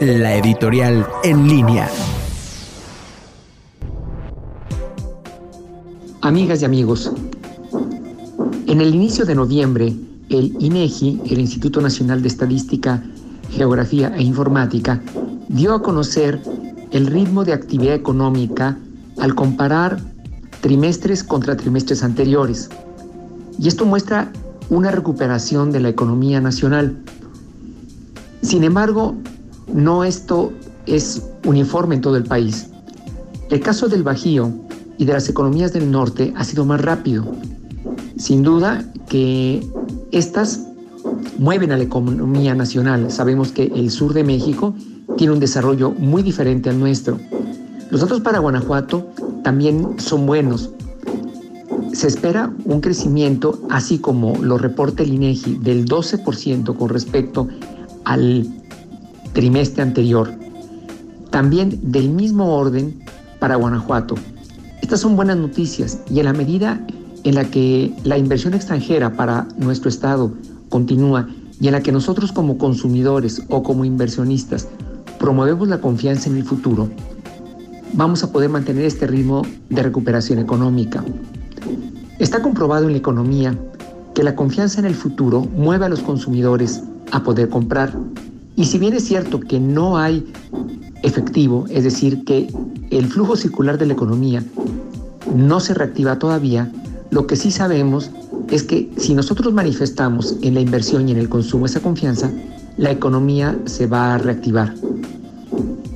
la editorial en línea. Amigas y amigos, en el inicio de noviembre, el INEGI, el Instituto Nacional de Estadística, Geografía e Informática, dio a conocer el ritmo de actividad económica al comparar trimestres contra trimestres anteriores. Y esto muestra una recuperación de la economía nacional. Sin embargo, no esto es uniforme en todo el país. El caso del Bajío y de las economías del norte ha sido más rápido. Sin duda que estas mueven a la economía nacional. Sabemos que el sur de México tiene un desarrollo muy diferente al nuestro. Los datos para Guanajuato también son buenos. Se espera un crecimiento, así como lo reporta el INEGI, del 12% con respecto al trimestre anterior. También del mismo orden para Guanajuato. Estas son buenas noticias y en la medida en la que la inversión extranjera para nuestro Estado continúa y en la que nosotros como consumidores o como inversionistas promovemos la confianza en el futuro, vamos a poder mantener este ritmo de recuperación económica. Está comprobado en la economía que la confianza en el futuro mueve a los consumidores a poder comprar. Y si bien es cierto que no hay efectivo, es decir, que el flujo circular de la economía no se reactiva todavía, lo que sí sabemos es que si nosotros manifestamos en la inversión y en el consumo esa confianza, la economía se va a reactivar.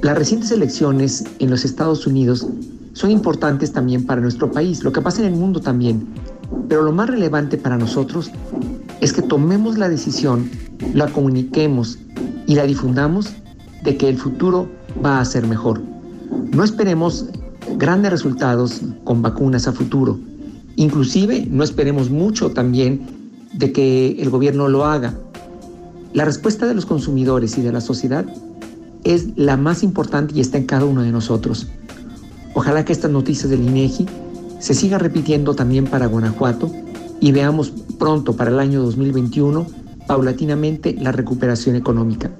Las recientes elecciones en los Estados Unidos son importantes también para nuestro país, lo que pasa en el mundo también. Pero lo más relevante para nosotros es que tomemos la decisión, la comuniquemos y la difundamos de que el futuro va a ser mejor. No esperemos grandes resultados con vacunas a futuro. Inclusive no esperemos mucho también de que el gobierno lo haga. La respuesta de los consumidores y de la sociedad es la más importante y está en cada uno de nosotros. Ojalá que estas noticias del INEGI se sigan repitiendo también para Guanajuato y veamos pronto para el año 2021 paulatinamente la recuperación económica.